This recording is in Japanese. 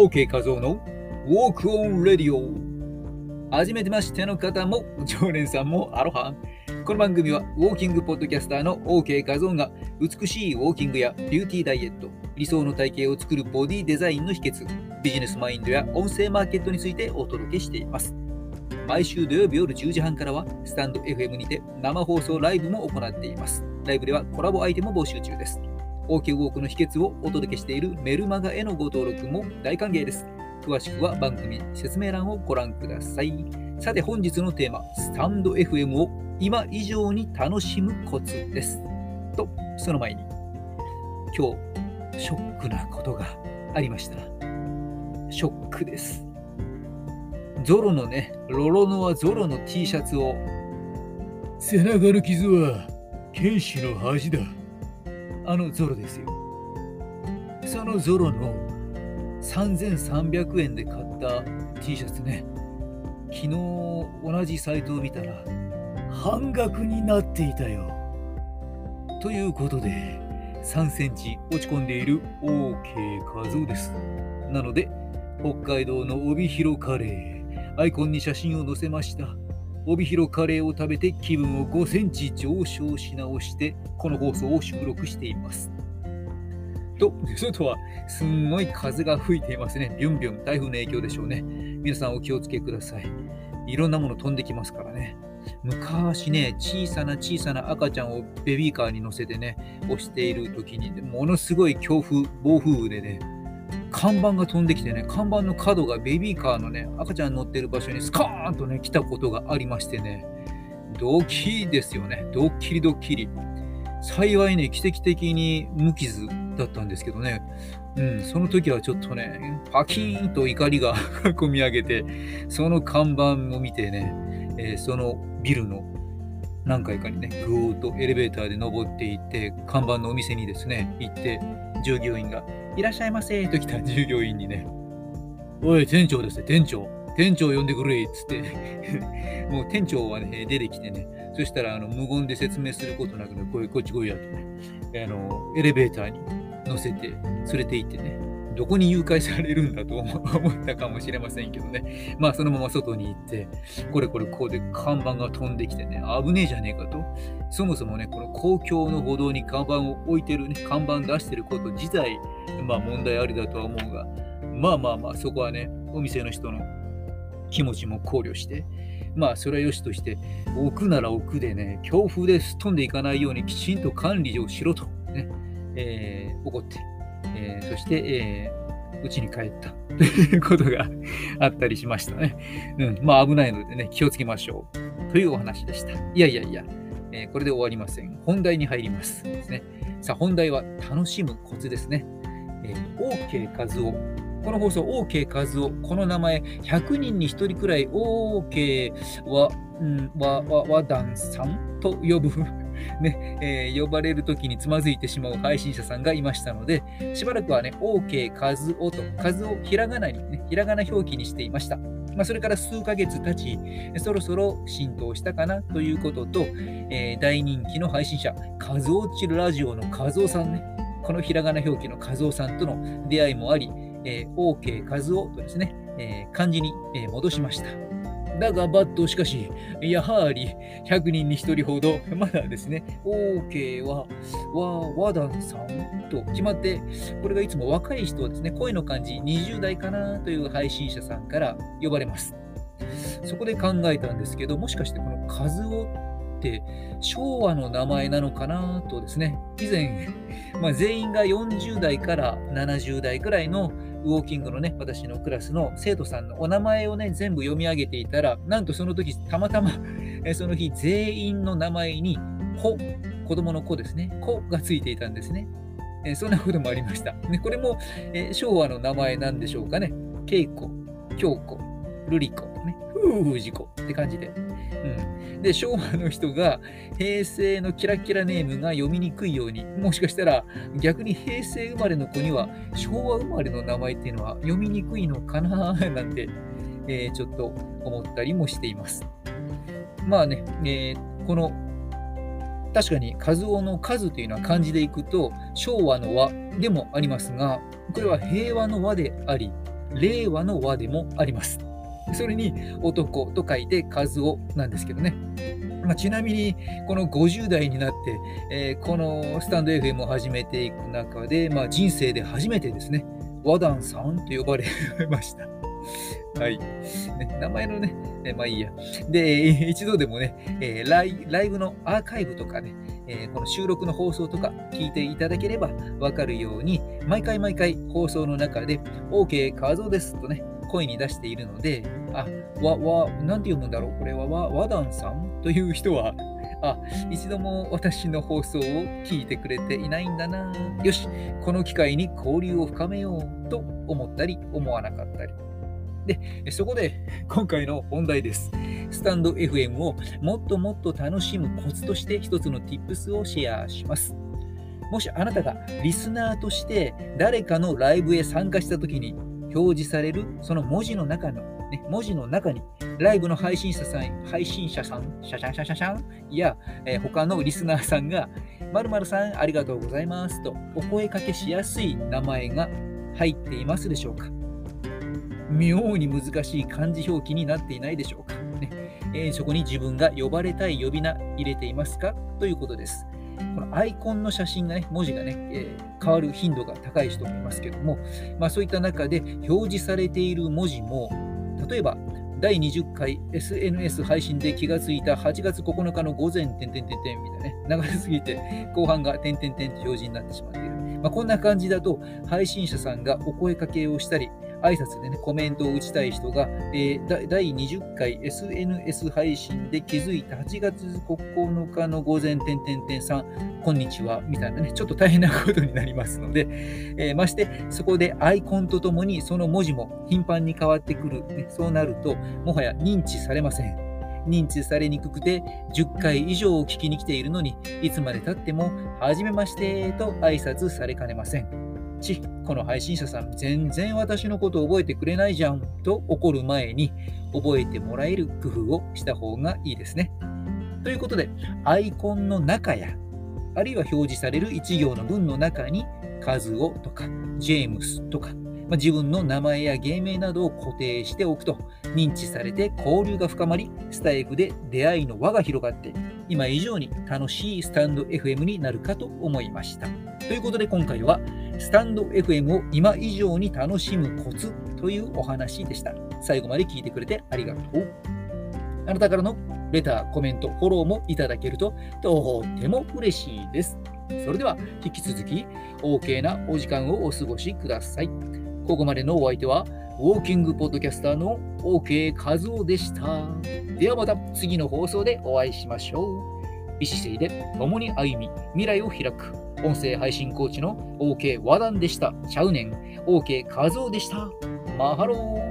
OK 画像の Walk on Radio 初めてましての方も常連さんもアロハ。この番組はウォーキングポッドキャスターの OK 画像が美しいウォーキングやビューティーダイエット理想の体型を作るボディデザインの秘訣ビジネスマインドや音声マーケットについてお届けしています。毎週土曜日夜10時半からはスタンド FM にて生放送ライブも行っています。ライブではコラボアイテムも募集中です。OK ウォークの秘訣をお届けしているメルマガへのご登録も大歓迎です。詳しくは番組説明欄をご覧ください。さて本日のテーマ、スタンド FM を今以上に楽しむコツです。と、その前に、今日、ショックなことがありました。ショックです。ゾロのね、ロロノアゾロの T シャツを、背中の傷は剣士の恥だ。あのゾロですよ。そのゾロの3300円で買った T シャツね、昨日同じサイトを見たら半額になっていたよ。ということで、3センチ落ち込んでいる OK 画像です。なので、北海道の帯広カレー、アイコンに写真を載せました。帯広カレーを食べて気分を5センチ上昇し直してこの放送を収録しています。と、外はすんごい風が吹いていますね。ビュンビュン、台風の影響でしょうね。皆さんお気をつけください。いろんなもの飛んできますからね。昔ね、小さな小さな赤ちゃんをベビーカーに乗せてね、押している時に、ものすごい強風、暴風雨でね、看板が飛んできてね、看板の角がベビーカーのね、赤ちゃん乗ってる場所にスカーンとね、来たことがありましてね、ドッキリですよね。ドッキリドッキリ。幸いね、奇跡的に無傷だったんですけどね、うん、その時はちょっとね、パキーンと怒りが 込み上げて、その看板を見てね、えー、そのビルの何階かにね、ぐーっとエレベーターで登っていって、看板のお店にですね、行って、従業員が、いらっしゃいませと来た従業員にね、おい、店長ですね、店長。店長呼んでくれっつって。もう店長はね、出てきてね、そしたらあの無言で説明することなくね、ここっち来いやとね、あの、エレベーターに乗せて連れて行ってね、どこに誘拐されるんだと思ったかもしれませんけどね。まあそのまま外に行って、これこれこうで看板が飛んできてね、危ねえじゃねえかと。そもそもね、この公共の歩道に看板を置いてるね、看板出してること自体、まあ問題ありだとは思うが、まあまあまあそこはね、お店の人の気持ちも考慮して、まあそれはよしとして、置くなら置くでね、強風です飛んでいかないようにきちんと管理をしろと、ね、えー、怒って、えー、そして、えー、家に帰ったということがあったりしましたね。うん、まあ危ないのでね、気をつけましょう。というお話でした。いやいやいや、えー、これで終わりません。本題に入りますですね。さあ、本題は楽しむコツですね。えー、OK 数をこの放送 OK 和夫、この名前、100人に1人くらい OK は、うん、わ、わ、わだんさんと呼ぶね、えー、呼ばれるときにつまずいてしまう配信者さんがいましたので、しばらくはね、OK 和夫と、和夫ひらがなに、ね、ひらがな表記にしていました。まあ、それから数ヶ月経ち、そろそろ浸透したかなということと、えー、大人気の配信者、和夫チルラジオの和夫さんね、このひらがな表記の和夫さんとの出会いもあり、えー、OK 和夫とですね、えー、漢字に、え、戻しました。だが、バット、しかし、やはり100人に1人ほど、まだですね、OK は、わ、和田さんと決まって、これがいつも若い人はですね、声の感じ、20代かなという配信者さんから呼ばれます。そこで考えたんですけど、もしかしてこの数をって昭和の名前なのかなとですね、以前、まあ、全員が40代から70代くらいのウォーキングのね、私のクラスの生徒さんのお名前をね、全部読み上げていたら、なんとその時、たまたまその日、全員の名前に、子、子供の子ですね、子がついていたんですね。えそんなこともありました。ね、これも、え昭和の名前なんでしょうかね。恵子、京子、瑠璃子、ね、夫婦事故って感じで。うん、で、昭和の人が平成のキラキラネームが読みにくいように、もしかしたら逆に平成生まれの子には昭和生まれの名前っていうのは読みにくいのかな なんて、えー、ちょっと思ったりもしています。まあね、えー、この確かに数夫の数というのは漢字でいくと昭和の和でもありますが、これは平和の和であり、令和の和でもあります。それに男と書いて和夫なんですけどね。まあ、ちなみに、この50代になって、えーこのスタンド FM を始めていく中で、まあ、人生で初めてですね、和談さんと呼ばれました。はい。ね、名前のね、えまあいいや。で、一度でもね、えーライライブのアーカイブとかね、えーこの収録の放送とか聞いていただければわかるように、毎回毎回放送の中で、OK 画像ですとね、声に出しているので、あ、わ、わ、なんて読むんだろう？これは、わ、和談さんという人は、あ、一度も私の放送を聞いてくれていないんだな。よし、この機会に交流を深めようと思ったり、思わなかったり。で、そこで今回の本題です。スタンド FM をもっともっと楽しむコツとして一つの Tips をシェアします。もしあなたがリスナーとして誰かのライブへ参加したときに表示されるその文字の中の、ね、文字の中にライブの配信者さん、配信者さん、シャシャンシャシャシャンや、えー他のリスナーさんが〇〇さんありがとうございますとお声かけしやすい名前が入っていますでしょうか。妙に難しい漢字表記になっていないでしょうか、ね。えーそこに自分が呼ばれたい呼び名入れていますか？ということです。このアイコンの写真がね、文字がね、えー変わる頻度が高い人もいますけども、まあ、そういった中で表示されている文字も、例えば、第20回 SNS 配信で気がついた8月9日の午前、点々点々みたいなね、流れすぎて、後半が点々点って表示になってしまっている。まあ、こんな感じだと、配信者さんがお声かけをしたり、挨拶でね、コメントを打ちたい人が、えー第20回 SNS 配信で気づいた8月9日の午前、点々点さん、こんにちは、みたいなね、ちょっと大変なことになりますので、えーまして、そこでアイコンとともにその文字も頻繁に変わってくる、ね、そうなると、もはや認知されません。認知されにくくて、10回以上聞きに来ているのに、いつまで経っても、はじめましてと挨拶されかねません。ち、この配信者さん、全然私のこと覚えてくれないじゃんと怒る前に、覚えてもらえる工夫をした方がいいですね。ということで、アイコンの中や、あるいは表示される1行の文の中に、カズオとか、ジェームスとか、ま自分の名前や芸名などを固定しておくと、認知されて交流が深まり、スタイフで出会いの輪が広がって、今以上に楽しいスタンド FM になるかと思いました。ということで今回は、スタンド FM を今以上に楽しむコツというお話でした。最後まで聞いてくれてありがとう。あなたからのレター、コメント、フォローもいただけるととっても嬉しいです。それでは引き続き OK なお時間をお過ごしください。ここまでのお相手はウォーキングポッドキャスターの OK 和夫でした。ではまた次の放送でお会いしましょう。美姿勢で共に歩み、未来を開く。音声配信コーチの OK 和談でした。チャウネン。OK 和夫でした。マハロー。